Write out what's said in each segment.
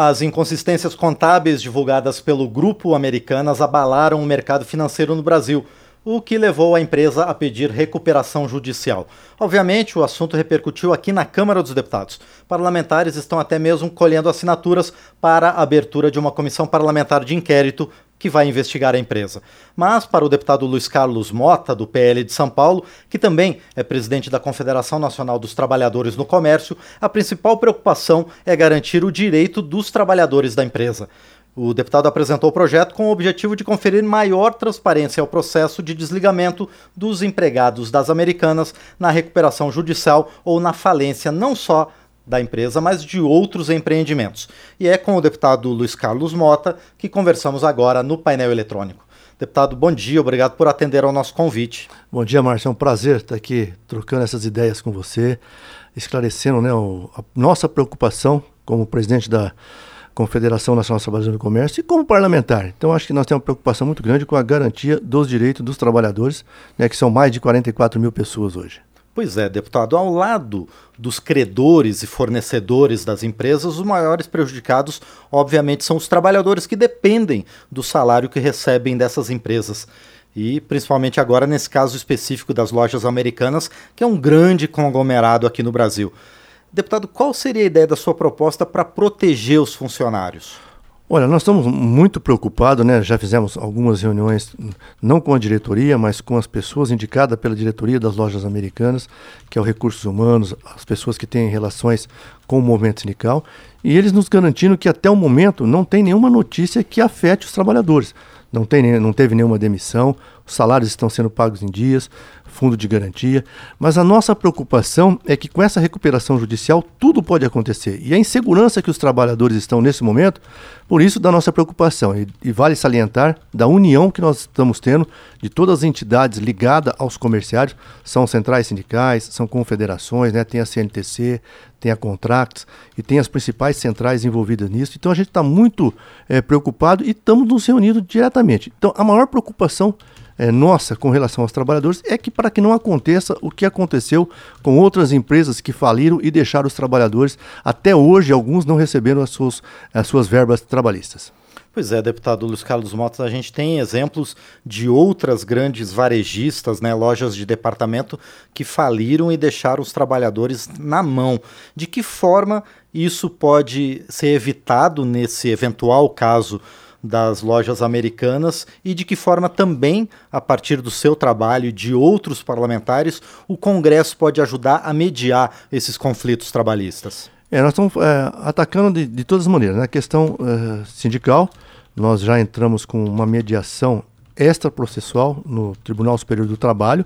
As inconsistências contábeis divulgadas pelo grupo Americanas abalaram o mercado financeiro no Brasil, o que levou a empresa a pedir recuperação judicial. Obviamente, o assunto repercutiu aqui na Câmara dos Deputados. Parlamentares estão até mesmo colhendo assinaturas para a abertura de uma comissão parlamentar de inquérito que vai investigar a empresa. Mas, para o deputado Luiz Carlos Mota, do PL de São Paulo, que também é presidente da Confederação Nacional dos Trabalhadores no Comércio, a principal preocupação é garantir o direito dos trabalhadores da empresa. O deputado apresentou o projeto com o objetivo de conferir maior transparência ao processo de desligamento dos empregados das americanas na recuperação judicial ou na falência não só da empresa, mas de outros empreendimentos. E é com o deputado Luiz Carlos Mota que conversamos agora no painel eletrônico. Deputado, bom dia, obrigado por atender ao nosso convite. Bom dia, Márcio, é um prazer estar aqui trocando essas ideias com você, esclarecendo né, o, a nossa preocupação como presidente da Confederação Nacional dos Trabalhadores do Comércio e como parlamentar. Então, acho que nós temos uma preocupação muito grande com a garantia dos direitos dos trabalhadores, né, que são mais de 44 mil pessoas hoje. Pois é, deputado, ao lado dos credores e fornecedores das empresas, os maiores prejudicados, obviamente, são os trabalhadores que dependem do salário que recebem dessas empresas. E principalmente agora nesse caso específico das lojas americanas, que é um grande conglomerado aqui no Brasil. Deputado, qual seria a ideia da sua proposta para proteger os funcionários? Olha, nós estamos muito preocupados, né? Já fizemos algumas reuniões, não com a diretoria, mas com as pessoas indicadas pela diretoria das lojas americanas, que é o Recursos Humanos, as pessoas que têm relações com o movimento sindical, e eles nos garantindo que até o momento não tem nenhuma notícia que afete os trabalhadores. Não, tem, não teve nenhuma demissão, os salários estão sendo pagos em dias, fundo de garantia, mas a nossa preocupação é que com essa recuperação judicial tudo pode acontecer. E a insegurança que os trabalhadores estão nesse momento, por isso da nossa preocupação. E, e vale salientar da união que nós estamos tendo de todas as entidades ligadas aos comerciários, são centrais sindicais, são confederações, né, tem a CNTC, tem a Contracts e tem as principais centrais envolvidas nisso. Então a gente está muito é, preocupado e estamos nos reunindo diretamente. Então a maior preocupação é, nossa com relação aos trabalhadores é que para que não aconteça o que aconteceu com outras empresas que faliram e deixaram os trabalhadores, até hoje alguns não receberam as suas, as suas verbas trabalhistas. Pois é, deputado Luiz Carlos Motos, a gente tem exemplos de outras grandes varejistas, né, lojas de departamento que faliram e deixaram os trabalhadores na mão. De que forma isso pode ser evitado nesse eventual caso das lojas americanas e de que forma também, a partir do seu trabalho e de outros parlamentares, o Congresso pode ajudar a mediar esses conflitos trabalhistas? É, nós estamos é, atacando de, de, todas as maneiras. Na né? questão é, sindical, nós já entramos com uma mediação extraprocessual no Tribunal Superior do Trabalho,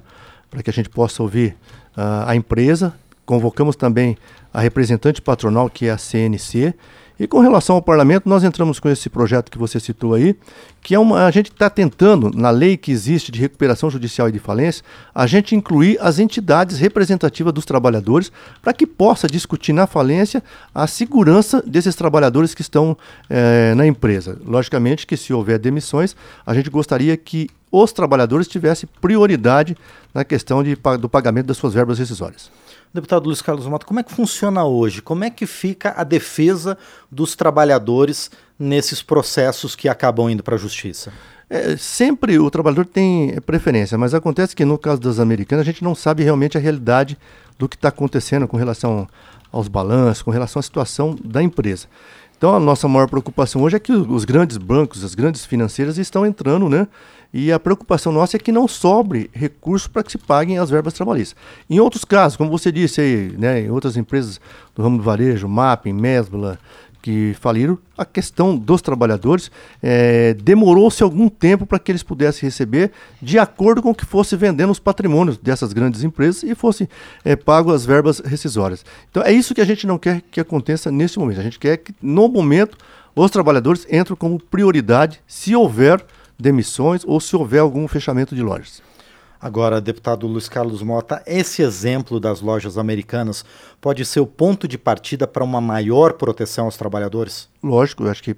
para que a gente possa ouvir uh, a empresa. Convocamos também a representante patronal, que é a CNC, e com relação ao parlamento, nós entramos com esse projeto que você citou aí, que é uma. A gente está tentando, na lei que existe de recuperação judicial e de falência, a gente incluir as entidades representativas dos trabalhadores para que possa discutir na falência a segurança desses trabalhadores que estão é, na empresa. Logicamente que se houver demissões, a gente gostaria que os trabalhadores tivessem prioridade na questão de, do pagamento das suas verbas rescisórias. Deputado Luiz Carlos Mota, como é que funciona hoje? Como é que fica a defesa dos trabalhadores nesses processos que acabam indo para a justiça? É, sempre o trabalhador tem preferência, mas acontece que no caso das americanas a gente não sabe realmente a realidade do que está acontecendo com relação aos balanços, com relação à situação da empresa. Então a nossa maior preocupação hoje é que os grandes bancos, as grandes financeiras estão entrando, né? E a preocupação nossa é que não sobre recursos para que se paguem as verbas trabalhistas. Em outros casos, como você disse aí, né, em outras empresas do ramo do varejo, Mapping, Mesbla, que faliram, a questão dos trabalhadores é, demorou-se algum tempo para que eles pudessem receber de acordo com que fosse vendendo os patrimônios dessas grandes empresas e fosse é, pago as verbas rescisórias. Então é isso que a gente não quer que aconteça nesse momento. A gente quer que no momento os trabalhadores entrem como prioridade se houver demissões ou se houver algum fechamento de lojas. Agora, deputado Luiz Carlos Mota, esse exemplo das lojas americanas pode ser o ponto de partida para uma maior proteção aos trabalhadores? Lógico, eu acho que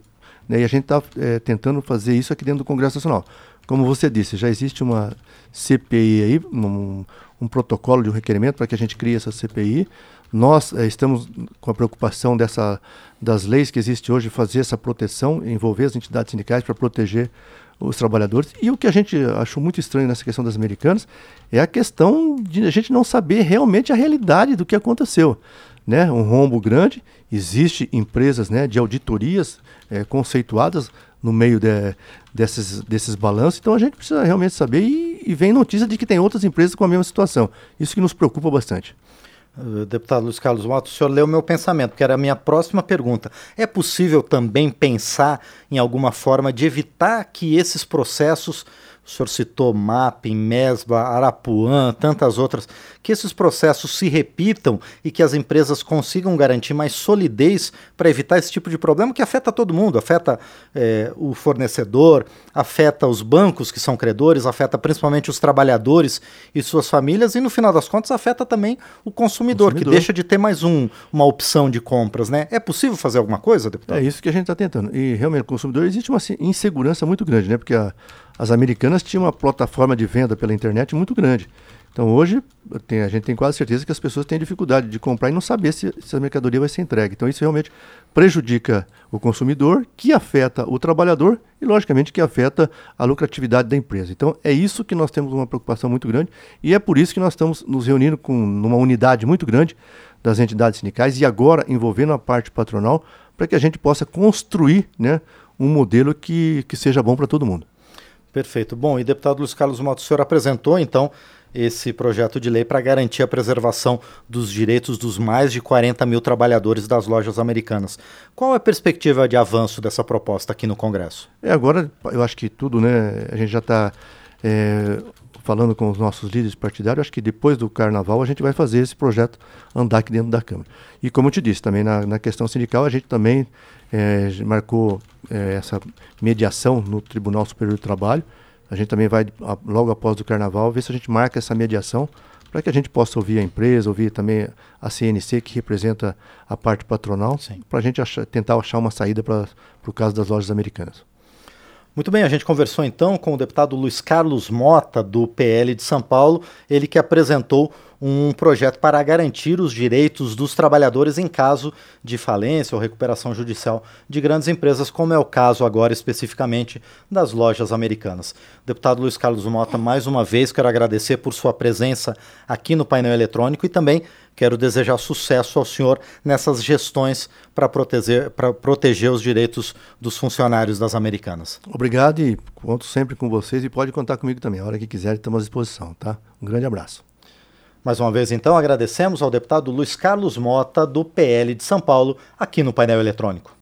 né, e a gente está é, tentando fazer isso aqui dentro do Congresso Nacional. Como você disse, já existe uma CPI aí, um, um protocolo de um requerimento para que a gente crie essa CPI. Nós é, estamos com a preocupação dessa, das leis que existem hoje, fazer essa proteção, envolver as entidades sindicais para proteger os trabalhadores. E o que a gente achou muito estranho nessa questão das americanas é a questão de a gente não saber realmente a realidade do que aconteceu. Né? Um rombo grande, existe empresas né, de auditorias é, conceituadas no meio de, desses, desses balanços, então a gente precisa realmente saber e, e vem notícia de que tem outras empresas com a mesma situação. Isso que nos preocupa bastante. Uh, deputado Luiz Carlos Matos, o senhor leu meu pensamento, que era a minha próxima pergunta. É possível também pensar em alguma forma de evitar que esses processos o senhor citou MAP, MESBA, Arapuã, tantas outras, que esses processos se repitam e que as empresas consigam garantir mais solidez para evitar esse tipo de problema que afeta todo mundo, afeta é, o fornecedor, afeta os bancos que são credores, afeta principalmente os trabalhadores e suas famílias e no final das contas afeta também o consumidor, consumidor. que deixa de ter mais um, uma opção de compras, né? É possível fazer alguma coisa, deputado? É isso que a gente está tentando. E realmente, o consumidor existe uma insegurança muito grande, né? Porque a as americanas tinham uma plataforma de venda pela internet muito grande. Então hoje tem, a gente tem quase certeza que as pessoas têm dificuldade de comprar e não saber se, se a mercadoria vai ser entregue. Então isso realmente prejudica o consumidor, que afeta o trabalhador e, logicamente, que afeta a lucratividade da empresa. Então é isso que nós temos uma preocupação muito grande e é por isso que nós estamos nos reunindo com uma unidade muito grande das entidades sindicais e agora envolvendo a parte patronal para que a gente possa construir né, um modelo que, que seja bom para todo mundo. Perfeito. Bom, e deputado Luiz Carlos Matos, o senhor apresentou então esse projeto de lei para garantir a preservação dos direitos dos mais de 40 mil trabalhadores das lojas americanas. Qual é a perspectiva de avanço dessa proposta aqui no Congresso? É, agora eu acho que tudo, né? A gente já está é, falando com os nossos líderes partidários, acho que depois do carnaval a gente vai fazer esse projeto andar aqui dentro da Câmara. E como eu te disse, também na, na questão sindical, a gente também é, marcou é, essa mediação no Tribunal Superior do Trabalho. A gente também vai, logo após o carnaval, ver se a gente marca essa mediação para que a gente possa ouvir a empresa, ouvir também a CNC, que representa a parte patronal, para a gente achar, tentar achar uma saída para o caso das lojas americanas. Muito bem, a gente conversou então com o deputado Luiz Carlos Mota, do PL de São Paulo, ele que apresentou um projeto para garantir os direitos dos trabalhadores em caso de falência ou recuperação judicial de grandes empresas, como é o caso agora especificamente das lojas americanas. Deputado Luiz Carlos Mota, mais uma vez quero agradecer por sua presença aqui no painel eletrônico e também quero desejar sucesso ao senhor nessas gestões para proteger, proteger os direitos dos funcionários das americanas. Obrigado e conto sempre com vocês e pode contar comigo também. A hora que quiser, estamos à disposição, tá? Um grande abraço. Mais uma vez, então, agradecemos ao deputado Luiz Carlos Mota, do PL de São Paulo, aqui no painel eletrônico.